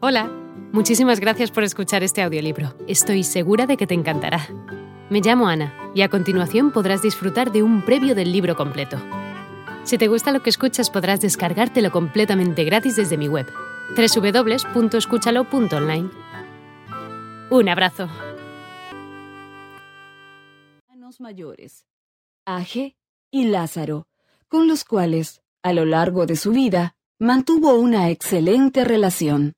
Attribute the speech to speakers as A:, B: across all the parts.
A: Hola, muchísimas gracias por escuchar este audiolibro. Estoy segura de que te encantará. Me llamo Ana y a continuación podrás disfrutar de un previo del libro completo. Si te gusta lo que escuchas podrás descargártelo completamente gratis desde mi web, www.escúchalo.online. Un abrazo.
B: mayores, Age y Lázaro, con los cuales, a lo largo de su vida, mantuvo una excelente relación.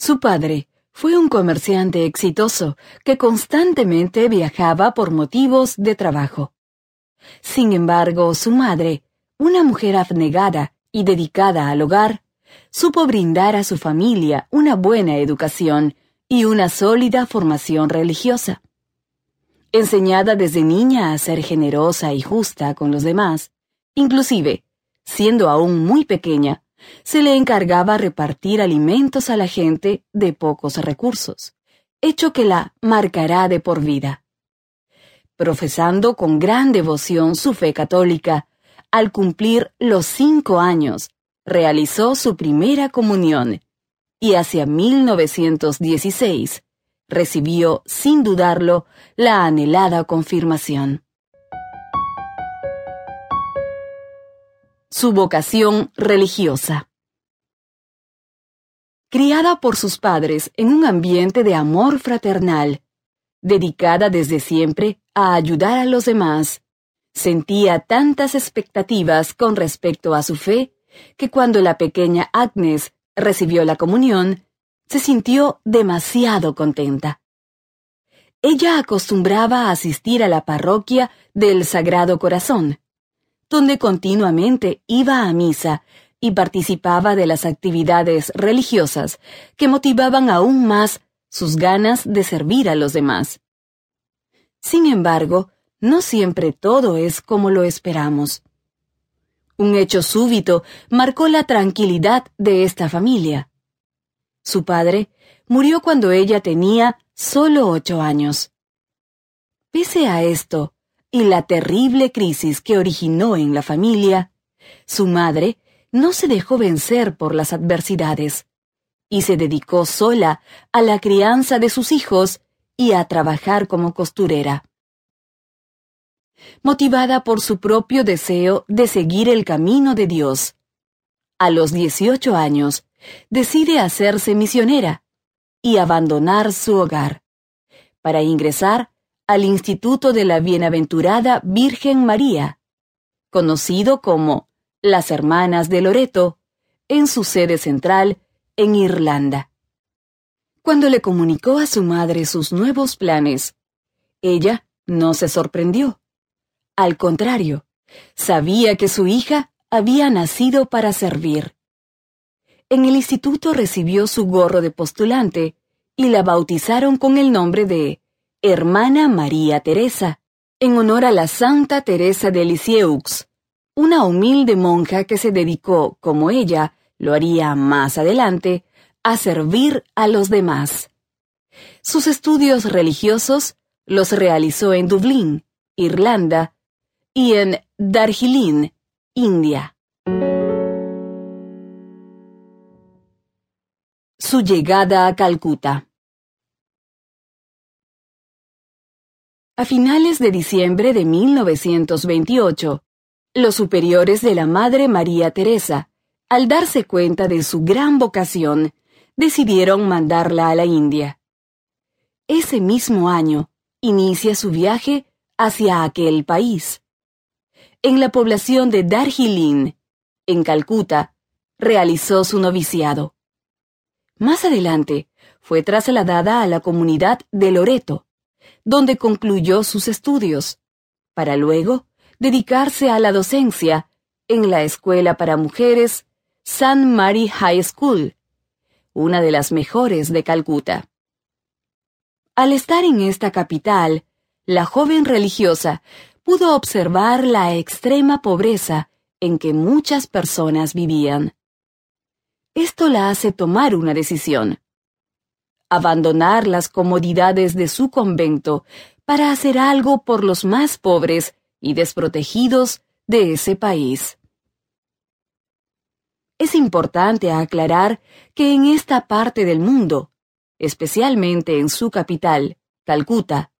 B: Su padre fue un comerciante exitoso que constantemente viajaba por motivos de trabajo. Sin embargo, su madre, una mujer abnegada y dedicada al hogar, supo brindar a su familia una buena educación y una sólida formación religiosa. Enseñada desde niña a ser generosa y justa con los demás, inclusive, siendo aún muy pequeña, se le encargaba repartir alimentos a la gente de pocos recursos, hecho que la marcará de por vida. Profesando con gran devoción su fe católica, al cumplir los cinco años, realizó su primera comunión y hacia 1916 recibió, sin dudarlo, la anhelada confirmación. Su vocación religiosa. Criada por sus padres en un ambiente de amor fraternal, dedicada desde siempre a ayudar a los demás, sentía tantas expectativas con respecto a su fe que cuando la pequeña Agnes recibió la comunión, se sintió demasiado contenta. Ella acostumbraba a asistir a la parroquia del Sagrado Corazón, donde continuamente iba a misa y participaba de las actividades religiosas que motivaban aún más sus ganas de servir a los demás. Sin embargo, no siempre todo es como lo esperamos. Un hecho súbito marcó la tranquilidad de esta familia. Su padre murió cuando ella tenía solo ocho años. Pese a esto, y la terrible crisis que originó en la familia, su madre no se dejó vencer por las adversidades y se dedicó sola a la crianza de sus hijos y a trabajar como costurera. Motivada por su propio deseo de seguir el camino de Dios, a los 18 años decide hacerse misionera y abandonar su hogar para ingresar al Instituto de la Bienaventurada Virgen María, conocido como las Hermanas de Loreto, en su sede central en Irlanda. Cuando le comunicó a su madre sus nuevos planes, ella no se sorprendió. Al contrario, sabía que su hija había nacido para servir. En el instituto recibió su gorro de postulante y la bautizaron con el nombre de Hermana María Teresa, en honor a la Santa Teresa de Lisieux, una humilde monja que se dedicó, como ella lo haría más adelante, a servir a los demás. Sus estudios religiosos los realizó en Dublín, Irlanda, y en Darjeeling, India. Su llegada a Calcuta. A finales de diciembre de 1928, los superiores de la Madre María Teresa, al darse cuenta de su gran vocación, decidieron mandarla a la India. Ese mismo año, inicia su viaje hacia aquel país. En la población de Darjeeling, en Calcuta, realizó su noviciado. Más adelante, fue trasladada a la comunidad de Loreto, donde concluyó sus estudios, para luego dedicarse a la docencia en la Escuela para Mujeres St. Mary High School, una de las mejores de Calcuta. Al estar en esta capital, la joven religiosa pudo observar la extrema pobreza en que muchas personas vivían. Esto la hace tomar una decisión abandonar las comodidades de su convento para hacer algo por los más pobres y desprotegidos de ese país. Es importante aclarar que en esta parte del mundo, especialmente en su capital, Calcuta,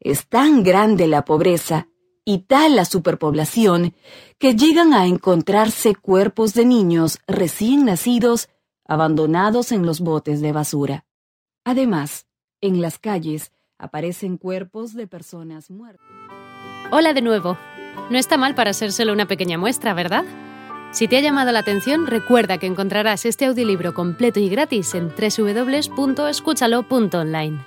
B: es tan grande la pobreza y tal la superpoblación que llegan a encontrarse cuerpos de niños recién nacidos abandonados en los botes de basura. Además, en las calles aparecen cuerpos de personas muertas.
A: Hola de nuevo. No está mal para ser solo una pequeña muestra, ¿verdad? Si te ha llamado la atención, recuerda que encontrarás este audiolibro completo y gratis en www.escúchalo.online.